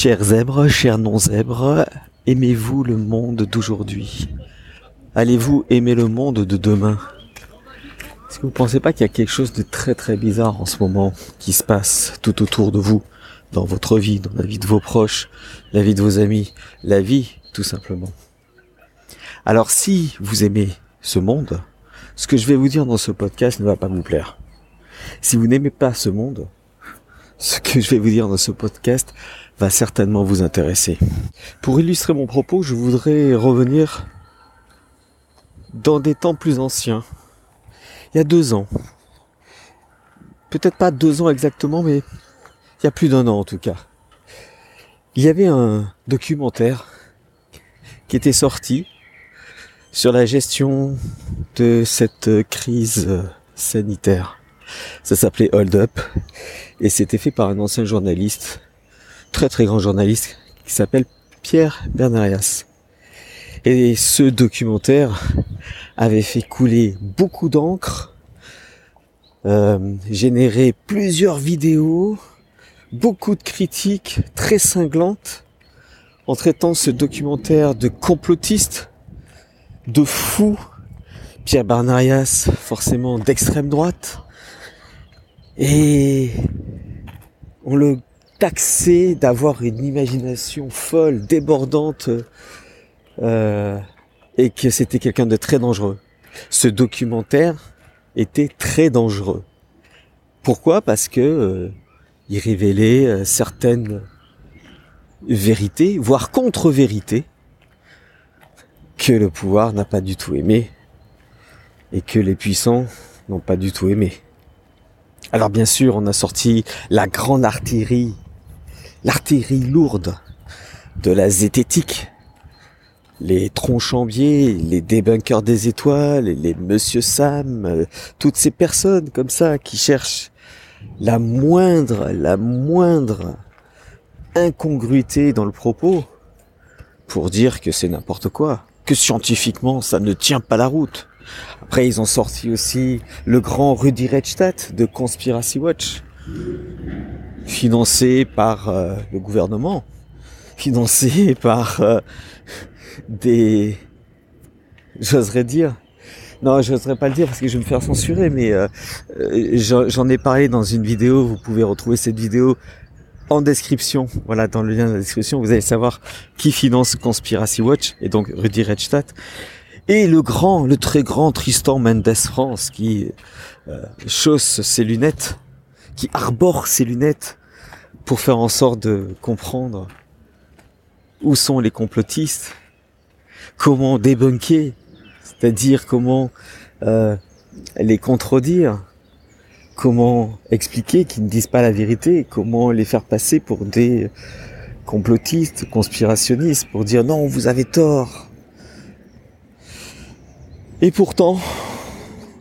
Chers zèbres, chers non-zèbres, aimez-vous le monde d'aujourd'hui? Allez-vous aimer le monde de demain? Est-ce que vous pensez pas qu'il y a quelque chose de très très bizarre en ce moment qui se passe tout autour de vous, dans votre vie, dans la vie de vos proches, la vie de vos amis, la vie tout simplement? Alors si vous aimez ce monde, ce que je vais vous dire dans ce podcast ne va pas vous plaire. Si vous n'aimez pas ce monde, ce que je vais vous dire dans ce podcast va certainement vous intéresser. Pour illustrer mon propos, je voudrais revenir dans des temps plus anciens. Il y a deux ans. Peut-être pas deux ans exactement, mais il y a plus d'un an en tout cas. Il y avait un documentaire qui était sorti sur la gestion de cette crise sanitaire. Ça s'appelait Hold Up et c'était fait par un ancien journaliste, très très grand journaliste, qui s'appelle Pierre Bernarias. Et ce documentaire avait fait couler beaucoup d'encre, euh, généré plusieurs vidéos, beaucoup de critiques très cinglantes, en traitant ce documentaire de complotiste, de fou, Pierre Bernarias forcément d'extrême droite, et on le taxait d'avoir une imagination folle, débordante, euh, et que c'était quelqu'un de très dangereux. Ce documentaire était très dangereux. Pourquoi? Parce que euh, il révélait euh, certaines vérités, voire contre-vérités, que le pouvoir n'a pas du tout aimé et que les puissants n'ont pas du tout aimé. Alors bien sûr, on a sorti la grande artillerie, l'artillerie lourde de la zététique, les tronchambiers, les débunkers des étoiles, les Monsieur Sam, euh, toutes ces personnes comme ça qui cherchent la moindre, la moindre incongruité dans le propos pour dire que c'est n'importe quoi, que scientifiquement ça ne tient pas la route. Après, ils ont sorti aussi le grand Rudy Redstadt de Conspiracy Watch, financé par euh, le gouvernement, financé par euh, des... J'oserais dire... Non, j'oserais pas le dire parce que je vais me faire censurer, mais euh, j'en ai parlé dans une vidéo. Vous pouvez retrouver cette vidéo en description. Voilà, dans le lien de la description, vous allez savoir qui finance Conspiracy Watch et donc Rudy Redstadt et le grand, le très grand Tristan Mendes France qui euh, chausse ses lunettes, qui arbore ses lunettes pour faire en sorte de comprendre où sont les complotistes, comment débunker, c'est-à-dire comment euh, les contredire, comment expliquer qu'ils ne disent pas la vérité, comment les faire passer pour des complotistes, conspirationnistes, pour dire non, vous avez tort, et pourtant,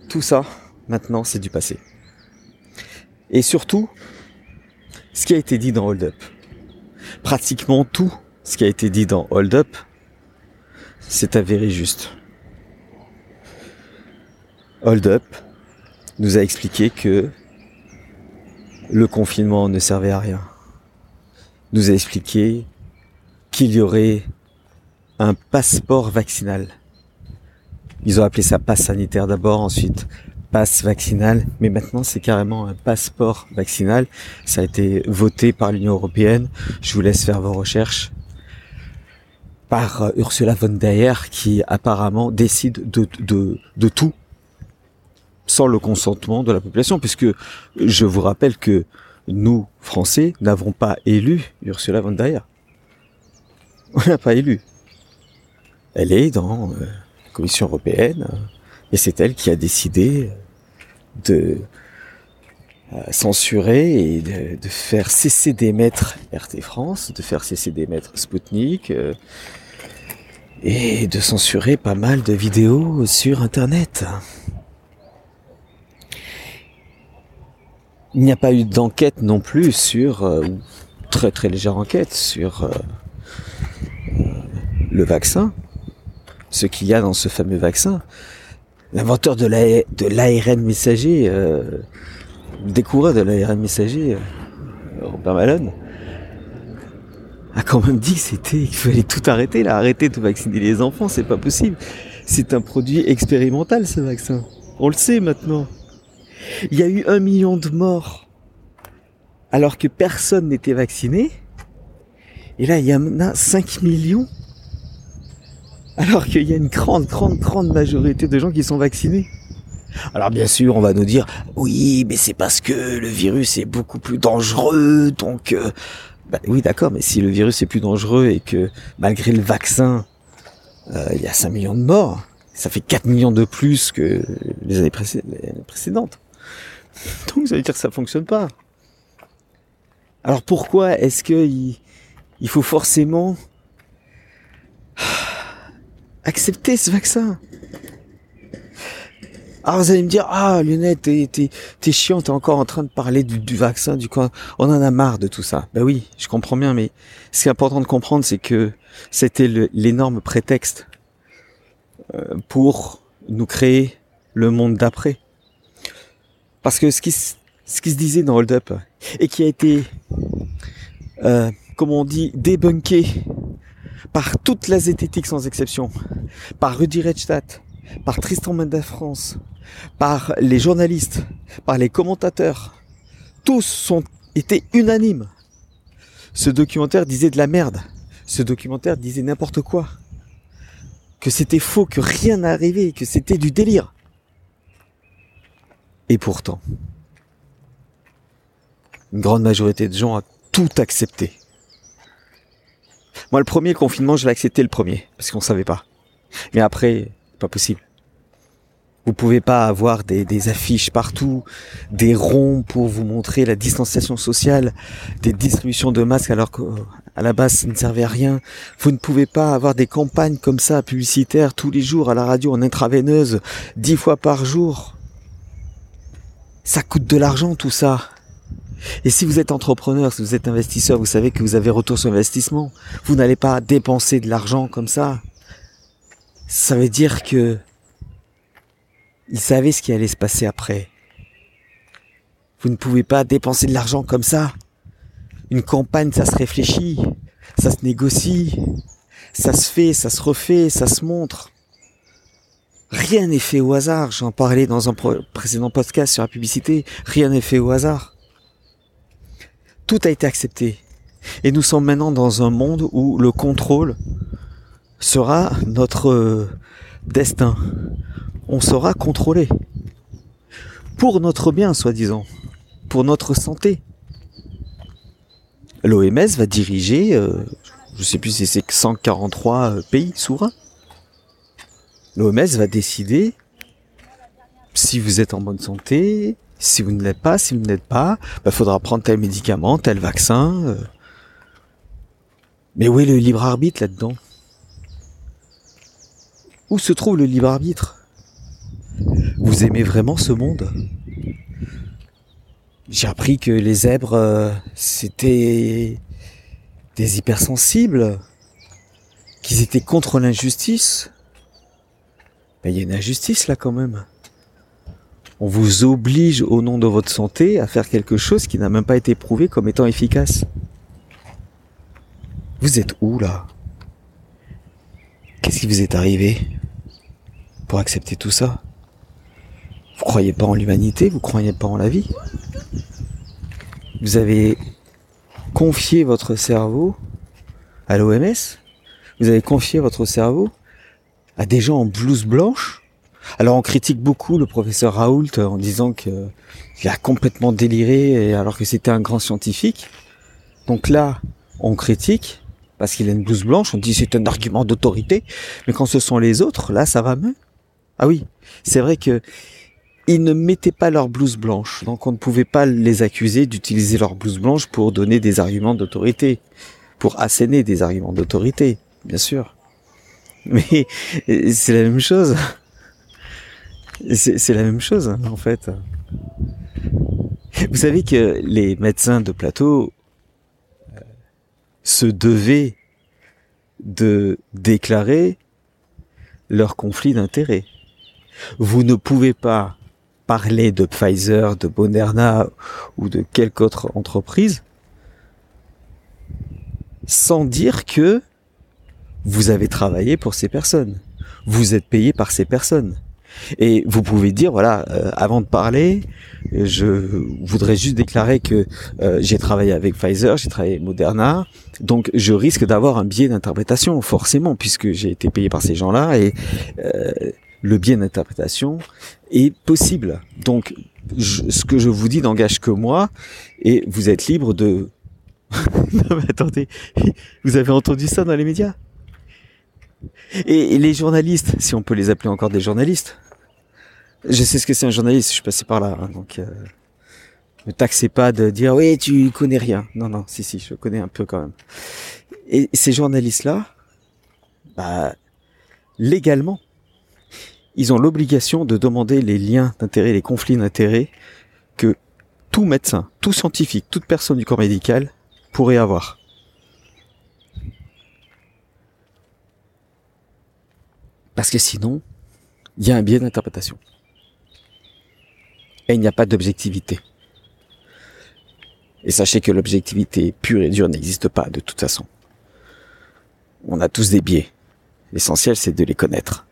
tout ça, maintenant, c'est du passé. Et surtout, ce qui a été dit dans Hold Up, pratiquement tout ce qui a été dit dans Hold Up, c'est avéré juste. Hold Up nous a expliqué que le confinement ne servait à rien. Nous a expliqué qu'il y aurait un passeport vaccinal ils ont appelé ça passe sanitaire d'abord, ensuite passe vaccinal, mais maintenant c'est carrément un passeport vaccinal. Ça a été voté par l'Union européenne. Je vous laisse faire vos recherches. Par euh, Ursula von der Leyen qui apparemment décide de, de, de tout sans le consentement de la population, puisque je vous rappelle que nous, Français, n'avons pas élu Ursula von der Leyen. On l'a pas élu. Elle est dans euh, Commission européenne, et c'est elle qui a décidé de euh, censurer et de, faire cesser d'émettre RT France, de faire cesser d'émettre Sputnik, euh, et de censurer pas mal de vidéos sur Internet. Il n'y a pas eu d'enquête non plus sur, euh, très très légère enquête sur le vaccin ce qu'il y a dans ce fameux vaccin. L'inventeur de l'ARN messager, euh, découvreur de l'ARN messager, euh, Robert Malone, a quand même dit que c'était qu'il fallait tout arrêter, là, arrêter de vacciner les enfants, c'est pas possible. C'est un produit expérimental ce vaccin. On le sait maintenant. Il y a eu un million de morts alors que personne n'était vacciné. Et là, il y en a 5 millions. Alors qu'il y a une grande, grande, grande majorité de gens qui sont vaccinés. Alors bien sûr, on va nous dire, oui, mais c'est parce que le virus est beaucoup plus dangereux, donc... Euh, bah oui, d'accord, mais si le virus est plus dangereux et que malgré le vaccin, euh, il y a 5 millions de morts, ça fait 4 millions de plus que les années, précédentes. Donc ça veut dire que ça fonctionne pas. Alors pourquoi est-ce que il, faut forcément accepter ce vaccin alors vous allez me dire, ah Lionel, t'es, t'es, t'es chiant, t'es encore en train de parler du, vaccin, du quoi. On en a marre de tout ça. Ben oui, je comprends bien, mais ce qui est important de comprendre, c'est que c'était l'énorme prétexte euh, pour nous créer le monde d'après. Parce que ce qui, ce qui se disait dans Hold Up, et qui a été, euh, comme on dit, débunké par toute la zététique sans exception, par Rudy Redstadt, par Tristan Mendes France, par les journalistes, par les commentateurs, tous sont été unanimes. Ce documentaire disait de la merde. Ce documentaire disait n'importe quoi. Que c'était faux, que rien n'arrivait, que c'était du délire. Et pourtant, une grande majorité de gens a tout accepté. Moi, le premier confinement, je l'ai accepté le premier, parce qu'on savait pas. Mais après, pas possible. Vous pouvez pas avoir des, affiches partout, des ronds pour vous montrer la distanciation sociale, des distributions de masques alors qu'à la base ça ne servait à rien. Vous ne pouvez pas avoir des campagnes comme ça publicitaires tous les jours à la radio en intraveineuse, dix fois par jour. Ça coûte de l'argent tout ça. Et si vous êtes entrepreneur, si vous êtes investisseur, vous savez que vous avez retour sur investissement. Vous n'allez pas dépenser de l'argent comme ça. Ça veut dire que il savait ce qui allait se passer après. Vous ne pouvez pas dépenser de l'argent comme ça. Une campagne, ça se réfléchit, ça se négocie, ça se fait, ça se refait, ça se montre. Rien n'est fait au hasard. J'en parlais dans un précédent podcast sur la publicité. Rien n'est fait au hasard. Tout a été accepté. Et nous sommes maintenant dans un monde où le contrôle sera notre euh, destin on sera contrôlé. Pour notre bien, soi-disant. Pour notre santé. L'OMS va diriger, euh, je sais plus si c'est 143 euh, pays souverains. L'OMS va décider si vous êtes en bonne santé, si vous ne l'êtes pas, si vous ne l'êtes pas, bah, faudra prendre tel médicament, tel vaccin. Euh. Mais où est le libre arbitre là-dedans? Où se trouve le libre arbitre? Vous aimez vraiment ce monde? J'ai appris que les zèbres, euh, c'était des hypersensibles, qu'ils étaient contre l'injustice. Mais il y a une injustice là quand même. On vous oblige au nom de votre santé à faire quelque chose qui n'a même pas été prouvé comme étant efficace. Vous êtes où là? Qu'est-ce qui vous est arrivé pour accepter tout ça? Vous croyez pas en l'humanité, vous croyez pas en la vie? Vous avez confié votre cerveau à l'OMS. Vous avez confié votre cerveau à des gens en blouse blanche? Alors on critique beaucoup le professeur Raoult en disant qu'il a complètement déliré alors que c'était un grand scientifique. Donc là, on critique parce qu'il a une blouse blanche, on dit c'est un argument d'autorité, mais quand ce sont les autres, là ça va mieux. Ah oui, c'est vrai que ils ne mettaient pas leur blouse blanche, donc on ne pouvait pas les accuser d'utiliser leur blouse blanche pour donner des arguments d'autorité, pour asséner des arguments d'autorité, bien sûr. Mais c'est la même chose. C'est la même chose, en fait. Vous savez que les médecins de plateau euh, se devaient de déclarer leur conflit d'intérêts. Vous ne pouvez pas parler de Pfizer, de Moderna ou de quelque autre entreprise sans dire que vous avez travaillé pour ces personnes. Vous êtes payé par ces personnes. Et vous pouvez dire, voilà, euh, avant de parler, je voudrais juste déclarer que euh, j'ai travaillé avec Pfizer, j'ai travaillé avec Moderna, donc je risque d'avoir un biais d'interprétation, forcément, puisque j'ai été payé par ces gens-là, et euh, le biais d'interprétation est possible. Donc ce que je vous dis n'engage que moi, et vous êtes libre de... non mais attendez, vous avez entendu ça dans les médias? Et les journalistes, si on peut les appeler encore des journalistes, je sais ce que c'est un journaliste, je suis passé par là, hein, donc euh, ne taxez pas de dire oui tu connais rien. Non non, si si, je connais un peu quand même. Et ces journalistes-là, bah, légalement, ils ont l'obligation de demander les liens d'intérêt, les conflits d'intérêt que tout médecin, tout scientifique, toute personne du corps médical pourrait avoir. Parce que sinon, il y a un biais d'interprétation et il n'y a pas d'objectivité. Et sachez que l'objectivité pure et dure n'existe pas de toute façon. On a tous des biais. L'essentiel, c'est de les connaître.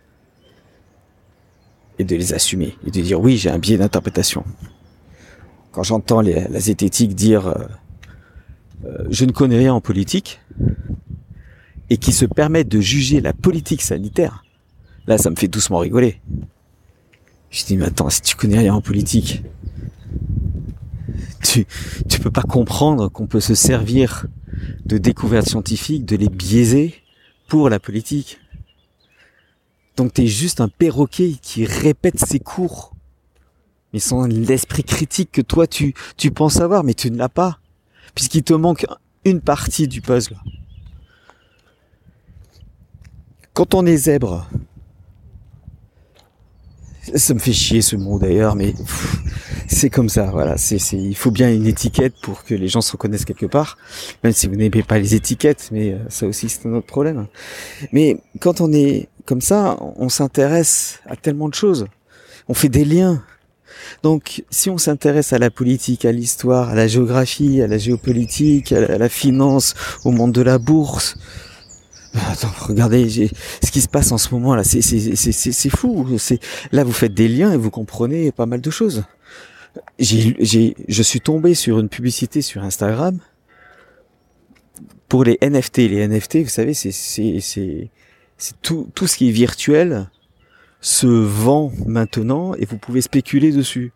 Et de les assumer. Et de dire, oui, j'ai un biais d'interprétation. Quand j'entends la zététique dire, euh, euh, je ne connais rien en politique, et qui se permettent de juger la politique sanitaire, là, ça me fait doucement rigoler. Je dis, mais attends, si tu connais rien en politique, tu, tu peux pas comprendre qu'on peut se servir de découvertes scientifiques, de les biaiser pour la politique. Donc t'es juste un perroquet qui répète ses cours, mais sans l'esprit critique que toi tu, tu penses avoir, mais tu ne l'as pas, puisqu'il te manque une partie du puzzle. Quand on est zèbre, ça me fait chier ce mot d'ailleurs, mais c'est comme ça. Voilà, il faut bien une étiquette pour que les gens se reconnaissent quelque part, même si vous n'aimez pas les étiquettes, mais euh, ça aussi c'est un autre problème. Mais quand on est comme ça, on s'intéresse à tellement de choses, on fait des liens. Donc, si on s'intéresse à la politique, à l'histoire, à la géographie, à la géopolitique, à la finance, au monde de la bourse, Attends, regardez ce qui se passe en ce moment là, c'est fou. Là vous faites des liens et vous comprenez pas mal de choses. J'ai je suis tombé sur une publicité sur Instagram pour les NFT. Les NFT, vous savez, c'est c'est tout tout ce qui est virtuel se vend maintenant et vous pouvez spéculer dessus.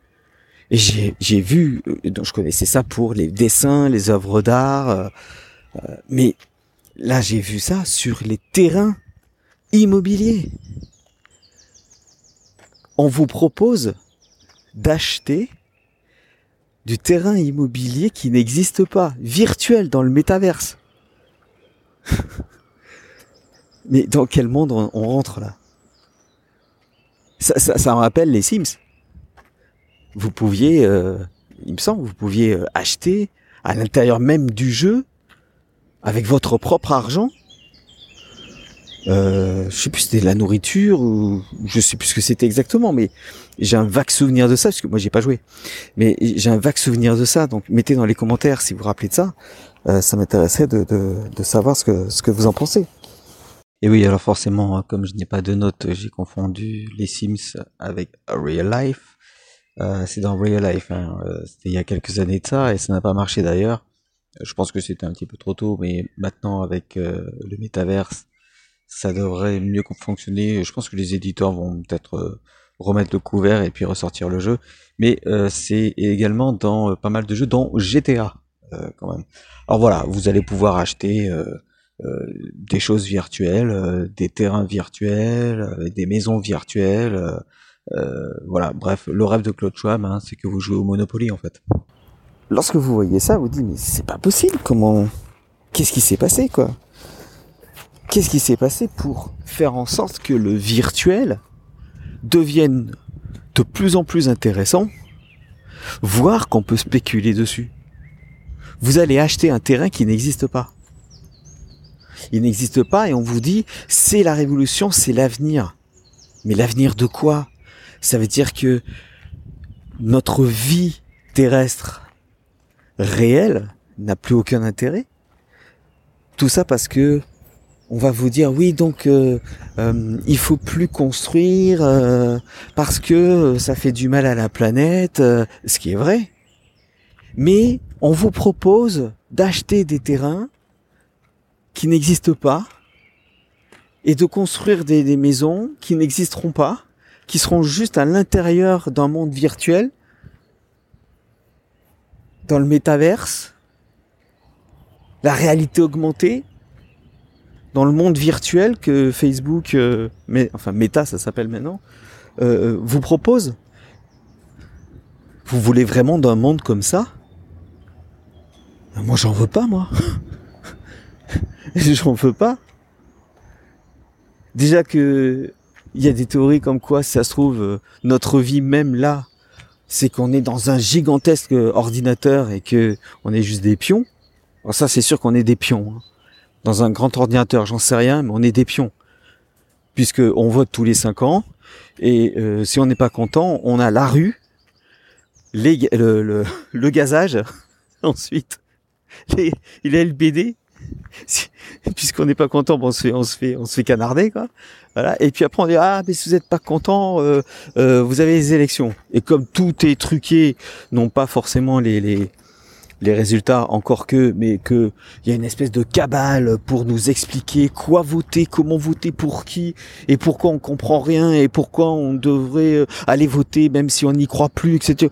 Et j'ai j'ai vu, euh, donc je connaissais ça pour les dessins, les œuvres d'art, euh, euh, mais Là, j'ai vu ça sur les terrains immobiliers. On vous propose d'acheter du terrain immobilier qui n'existe pas, virtuel dans le métaverse. Mais dans quel monde on, rentre là? Ça, me rappelle les Sims. Vous pouviez, euh, il me semble, vous pouviez euh, acheter à l'intérieur même du jeu avec votre propre argent. Euh, je sais plus c'était de la nourriture ou je sais plus ce que c'était exactement, mais j'ai un vague souvenir de ça parce que moi j'ai pas joué, mais j'ai un vague souvenir de ça. Donc mettez dans les commentaires si vous vous rappelez de ça. Euh, ça m'intéresserait de, de, de, savoir ce que ce que vous en pensez. Et oui, alors forcément, hein, comme je n'ai pas de notes, j'ai confondu les Sims avec Real Life. Euh, c'est dans Real Life, hein. Euh, c'était il y a quelques années de ça et ça n'a pas marché d'ailleurs. Je pense que c'était un petit peu trop tôt, mais maintenant avec euh, le métaverse, ça devrait mieux fonctionner. Je pense que les éditeurs vont peut-être euh, remettre le couvert et puis ressortir le jeu. Mais euh, c'est également dans pas mal de jeux, dont GTA quand même. Alors voilà, vous allez pouvoir acheter des choses virtuelles, des terrains virtuels, des maisons virtuelles. voilà, bref, le rêve de Claude Schwab, hein, c'est que vous jouez au Monopoly en fait lorsque vous voyez ça, vous dites mais c'est pas possible. Comment Qu'est-ce qui s'est passé quoi? Qu'est-ce qui s'est passé pour faire en sorte que le virtuel devienne de plus en plus intéressant, voire qu'on peut spéculer dessus? Vous allez acheter un terrain qui n'existe pas. Il n'existe pas et on vous dit c'est la révolution, c'est l'avenir. Mais l'avenir de quoi? Ça veut dire que notre vie terrestre réel n'a plus aucun intérêt Tout ça parce que on va vous dire oui donc euh, euh, il faut plus construire euh, parce que ça fait du mal à la planète, ce qui est vrai. Mais on vous propose d'acheter des terrains qui n'existent pas et de construire des maisons qui n'existeront pas, qui seront juste à l'intérieur d'un monde virtuel, dans le métaverse, la réalité augmentée, dans le monde virtuel que Facebook, euh, enfin Meta ça s'appelle maintenant, euh, vous propose. Vous voulez vraiment d'un monde comme ça? Moi j'en veux pas moi. j'en veux pas. Déjà que il y a des théories comme quoi, si ça se trouve, euh, notre vie même là, c'est qu'on est dans un gigantesque ordinateur et que on est juste des pions. Alors ça, c'est sûr qu'on est des pions. Hein dans un grand ordinateur, j'en sais rien, mais on est des pions. Puisque on vote tous les cinq ans, et euh, si on n'est pas content, on a la rue, les, le, le, gazage, ensuite les, les LBD, puisqu'on n'est pas content, bon, on se fait, on se fait, on se fait canarder, quoi. Et puis après on dit ah mais si vous n'êtes pas content, euh, euh, vous avez les élections. Et comme tout est truqué, non pas forcément les, les les résultats, encore que, mais que il y a une espèce de cabale pour nous expliquer quoi voter, comment voter pour qui, et pourquoi on comprend rien, et pourquoi on devrait euh, aller voter même si on n'y croit plus, etc.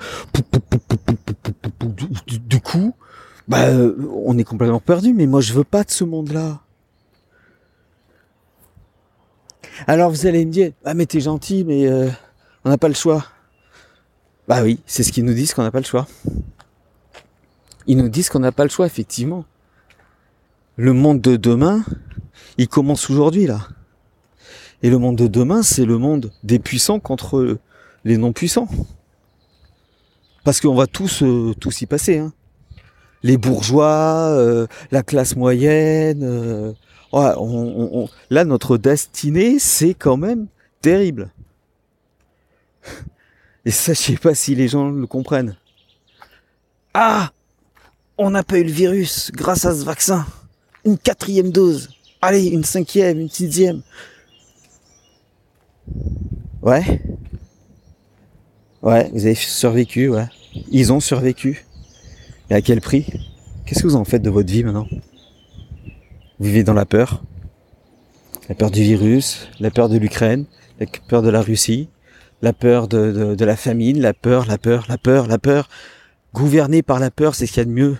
Du coup, bah, euh, on est complètement perdu. Mais moi, je veux pas de ce monde-là. Alors vous allez me dire, ah mais t'es gentil, mais euh, on n'a pas le choix. Bah oui, c'est ce qu'ils nous disent qu'on n'a pas le choix. Ils nous disent qu'on n'a pas le choix, effectivement. Le monde de demain, il commence aujourd'hui, là. Et le monde de demain, c'est le monde des puissants contre les non-puissants. Parce qu'on va tous, euh, tous y passer. Hein. Les bourgeois, euh, la classe moyenne. Euh, là, notre destinée, c'est quand même terrible. Et ça, je sais pas si les gens le comprennent. Ah on n'a pas eu le virus grâce à ce vaccin. Une quatrième dose. Allez, une cinquième, une sixième. Ouais. Ouais, vous avez survécu, ouais. Ils ont survécu. Et à quel prix? Qu'est-ce que vous en faites de votre vie maintenant? Vivez dans la peur. La peur du virus, la peur de l'Ukraine, la peur de la Russie, la peur de, la famine, la peur, la peur, la peur, la peur. Gouverner par la peur, c'est ce qu'il y a de mieux.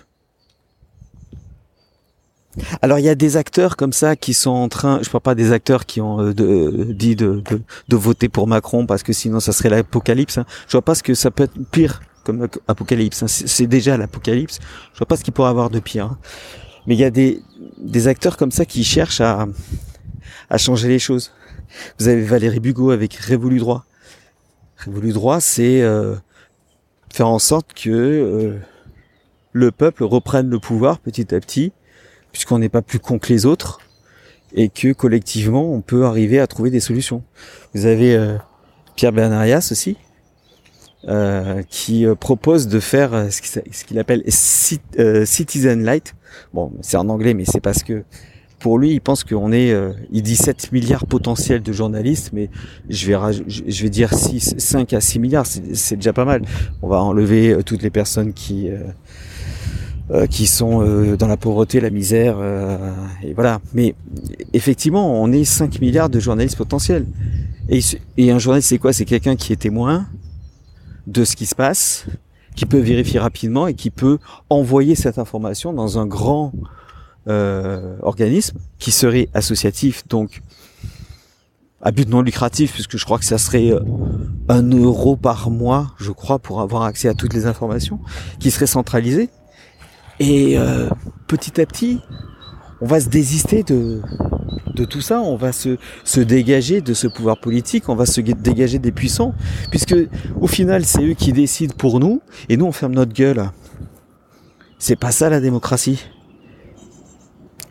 Alors il y a des acteurs comme ça qui sont en train, je parle pas des acteurs qui ont euh, de, dit de, voter pour Macron parce que sinon ça serait l'apocalypse. Hein. Je vois pas ce que ça peut être pire comme apocalypse. Hein. C'est déjà l'apocalypse. Je vois pas ce qu'il pourrait avoir de pire. Hein. Mais il y a des, des acteurs comme ça qui cherchent à, à changer les choses. Vous avez Valérie Bugot avec Révolu droit. Révolu droit, c'est euh, faire en sorte que euh, le peuple reprenne le pouvoir petit à petit puisqu'on n'est pas plus con que les autres et que collectivement on peut arriver à trouver des solutions. Vous avez euh, Pierre Bernarias aussi euh, qui euh, propose de faire ce qu'il appelle Citizen Light. Bon, c'est en anglais, mais c'est parce que pour lui, il pense qu'on est, il dit 7 milliards potentiels de journalistes, mais je vais, je vais dire 6, 5 à 6 milliards, c'est déjà pas mal. On va enlever toutes les personnes qui, euh, qui sont euh, dans la pauvreté, la misère, euh, et voilà. Mais effectivement, on est 5 milliards de journalistes potentiels. Et un journaliste, c'est quoi? C'est quelqu'un qui est témoin de ce qui se passe, qui peut vérifier rapidement et qui peut envoyer cette information dans un grand organisme qui serait associatif, donc à but non lucratif, puisque je crois que ça serait un euro par mois, je crois, pour avoir accès à toutes les informations, qui serait centralisé. Et euh, petit à petit, on va se désister de, de tout ça, on va se, se dégager de ce pouvoir politique, on va se dégager des puissants, puisque au final c'est eux qui décident pour nous, et nous on ferme notre gueule. C'est pas ça la démocratie.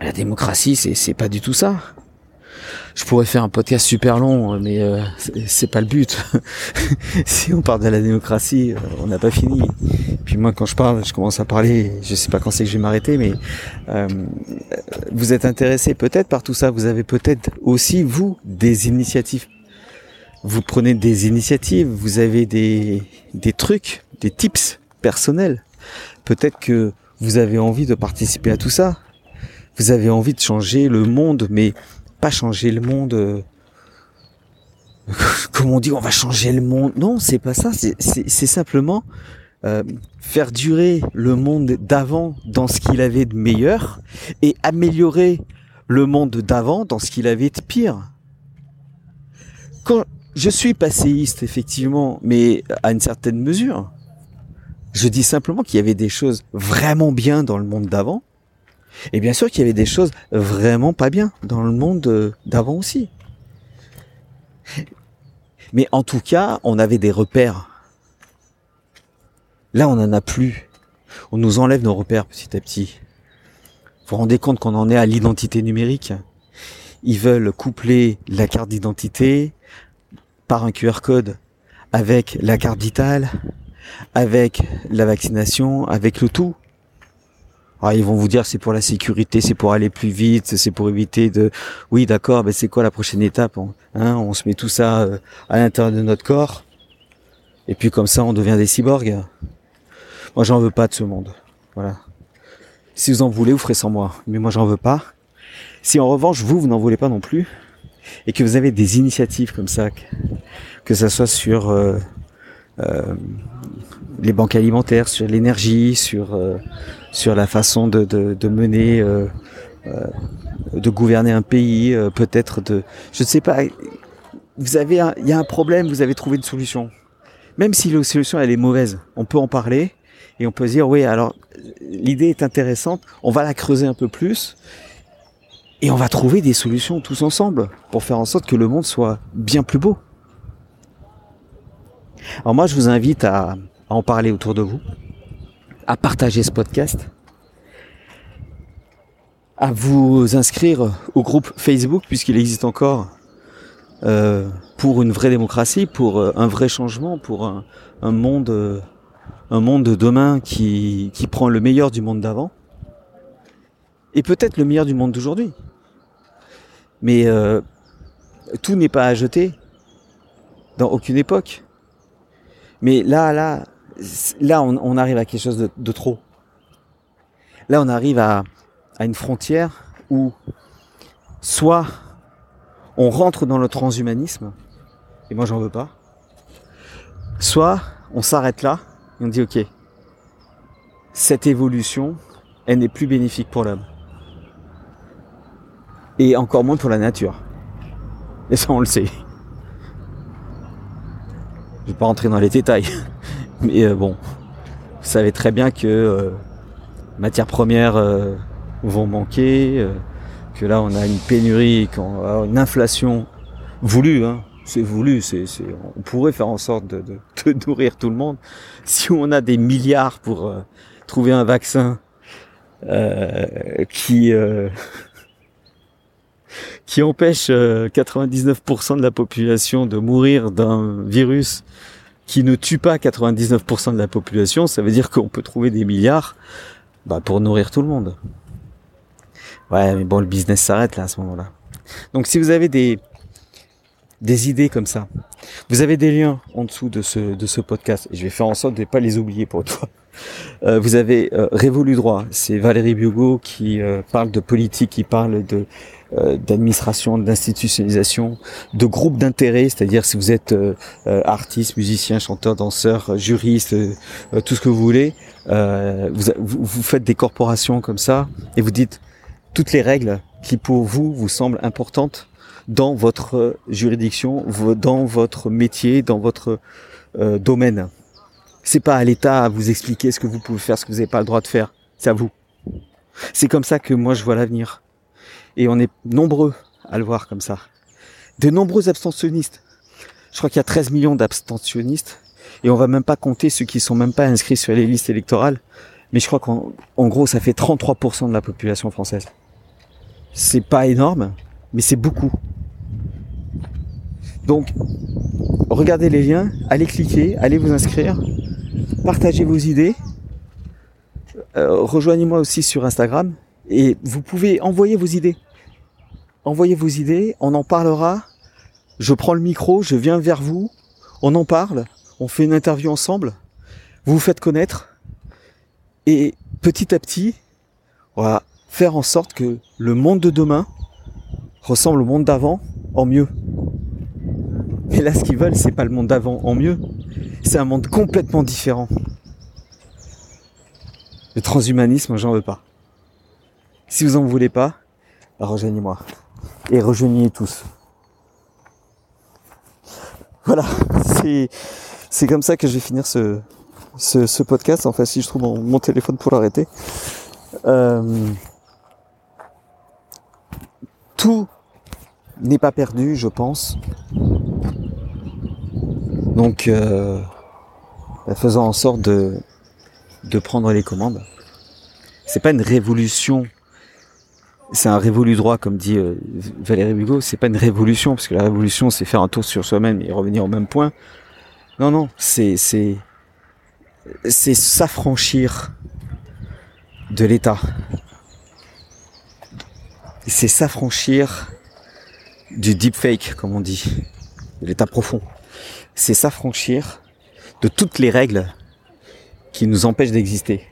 La démocratie, c'est, c'est pas du tout ça. Je pourrais faire un podcast super long, mais euh, c'est pas le but. si on parle de la démocratie, euh, on n'a pas fini. Puis moi, quand je parle, je commence à parler. Je sais pas quand c'est que je vais m'arrêter, mais euh, vous êtes intéressé peut-être par tout ça. Vous avez peut-être aussi vous des initiatives. Vous prenez des initiatives. Vous avez des des trucs, des tips personnels. Peut-être que vous avez envie de participer à tout ça. Vous avez envie de changer le monde, mais pas changer le monde. Euh, comme on dit, on va changer le monde. Non, c'est pas ça. C'est simplement euh, faire durer le monde d'avant dans ce qu'il avait de meilleur et améliorer le monde d'avant dans ce qu'il avait de pire. Quand je suis passéiste, effectivement, mais à une certaine mesure, je dis simplement qu'il y avait des choses vraiment bien dans le monde d'avant et bien sûr qu'il y avait des choses vraiment pas bien dans le monde euh, d'avant aussi. Mais en tout cas, on avait des repères. Là, on n'en a plus. On nous enlève nos repères petit à petit. Vous vous rendez compte qu'on en est à l'identité numérique? Ils veulent coupler la carte d'identité par un QR code avec la carte vitale, avec la vaccination, avec le tout. Ah, ils vont vous dire c'est pour la sécurité, c'est pour aller plus vite, c'est pour éviter de. Oui, d'accord, mais c'est quoi la prochaine étape on, hein, on se met tout ça euh, à l'intérieur de notre corps, et puis comme ça on devient des cyborgs. Moi, j'en veux pas de ce monde. Voilà. Si vous en voulez, vous ferez sans moi, mais moi j'en veux pas. Si en revanche vous, vous n'en voulez pas non plus, et que vous avez des initiatives comme ça, que, ça soit sur euh, euh, les banques alimentaires, sur l'énergie, sur euh, sur la façon de, de, mener, euh, euh de gouverner un pays, euh, peut-être de, je ne sais pas. Vous avez, il y a un problème, vous avez trouvé une solution. Même si la solution elle est mauvaise, on peut en parler et on peut dire oui, alors l'idée est intéressante, on va la creuser un peu plus et on va trouver des solutions tous ensemble pour faire en sorte que le monde soit bien plus beau. Alors moi, je vous invite à en parler autour de vous, à partager ce podcast, à vous inscrire au groupe Facebook puisqu'il existe encore euh, pour une vraie démocratie, pour euh, un vrai changement, pour un, un monde, euh, un monde de demain qui, qui prend le meilleur du monde d'avant et peut-être le meilleur du monde d'aujourd'hui. Mais tout n'est pas à jeter dans aucune époque. Mais là, là, là, on, arrive à quelque chose de, trop. Là, on arrive à, une frontière où soit on rentre dans le transhumanisme, et moi j'en veux pas, soit on s'arrête là et on dit ok, cette évolution, elle n'est plus bénéfique pour l'homme. Et encore moins pour la nature. Et ça, on le sait. Je vais pas rentrer dans les détails. Mais euh, bon, vous savez très bien que euh, matières premières euh, vont manquer, euh, que là on a une pénurie, qu'on a une inflation voulue, hein, c'est voulu, c'est, on pourrait faire en sorte de, de, de, nourrir tout le monde. Si on a des milliards pour trouver un vaccin qui qui empêche 99% de la population de mourir d'un virus qui ne tue pas 99% de la population, ça veut dire qu'on peut trouver des milliards bah, pour nourrir tout le monde. Ouais, mais bon, le business s'arrête là à ce moment-là. Donc si vous avez des des idées comme ça, vous avez des liens en dessous de ce de ce podcast. Et je vais faire en sorte de ne pas les oublier pour toi. Euh, vous avez euh, Révolu droit, c'est Valérie Bugo qui euh, parle de politique, qui parle de d'administration, d'institutionnalisation, de groupes d'intérêt, c'est-à-dire si vous êtes euh, euh, artiste, musicien, chanteur, danseur, juriste, tout ce que vous voulez, vous, vous faites des corporations comme ça et vous dites toutes les règles qui pour vous vous semblent importantes dans votre juridiction, dans votre métier, dans votre domaine. C'est pas à l'État à vous expliquer ce que vous pouvez faire, ce que vous n'avez pas le droit de faire. C'est à vous. C'est comme ça que moi je vois l'avenir. Et on est nombreux à le voir comme ça. De nombreux abstentionnistes. Je crois qu'il y a 13 millions d'abstentionnistes. Et on va même pas compter ceux qui sont même pas inscrits sur les listes électorales. Mais je crois qu'en gros, ça fait 33% de la population française. C'est pas énorme, mais c'est beaucoup. Donc, regardez les liens, allez cliquer, allez vous inscrire, partagez vos idées, euh, rejoignez-moi aussi sur Instagram et vous pouvez envoyer vos idées. Envoyez vos idées, on en parlera. Je prends le micro, je viens vers vous, on en parle, on fait une interview ensemble, vous vous faites connaître et petit à petit, on va faire en sorte que le monde de demain ressemble au monde d'avant en mieux. Et là, ce qu'ils veulent, c'est pas le monde d'avant en mieux, c'est un monde complètement différent. Le transhumanisme, j'en veux pas. Si vous en voulez pas, rejoignez-moi. Et rejoignez tous. Voilà, c'est, comme ça que je vais finir ce, ce, podcast. Enfin, si je trouve mon, téléphone pour l'arrêter. Euh, tout n'est pas perdu, je pense. Donc, euh, bah, faisant en sorte de, de prendre les commandes. C'est pas une révolution. C'est un révolu droit, comme dit euh, Valérie Hugo. C'est pas une révolution, parce que la révolution, c'est faire un tour sur soi-même et revenir au même point. Non, non, c'est, c'est, c'est s'affranchir de l'État. C'est s'affranchir du deepfake, comme on dit, de l'état profond. C'est s'affranchir de toutes les règles qui nous empêchent d'exister.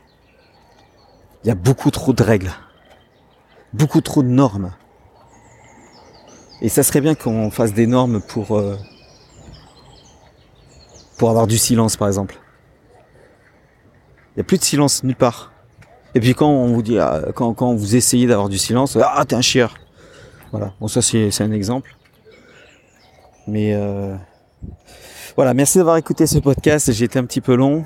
Il y a beaucoup trop de règles, beaucoup trop de normes. Et ça serait bien qu'on fasse des normes pour euh, pour avoir du silence, par exemple. Il n'y a plus de silence nulle part. Et puis quand on vous dit, ah, quand, quand vous essayez d'avoir du silence, ah t'es un chieur. Voilà. Bon ça c'est un exemple. Mais euh, voilà, merci d'avoir écouté ce podcast. J'ai été un petit peu long.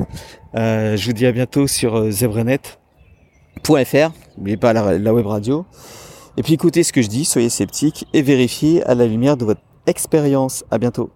Euh, je vous dis à bientôt sur zebrenet.fr. N'oubliez pas la, la web radio. Et puis écoutez ce que je dis, soyez sceptiques et vérifiez à la lumière de votre expérience. À bientôt.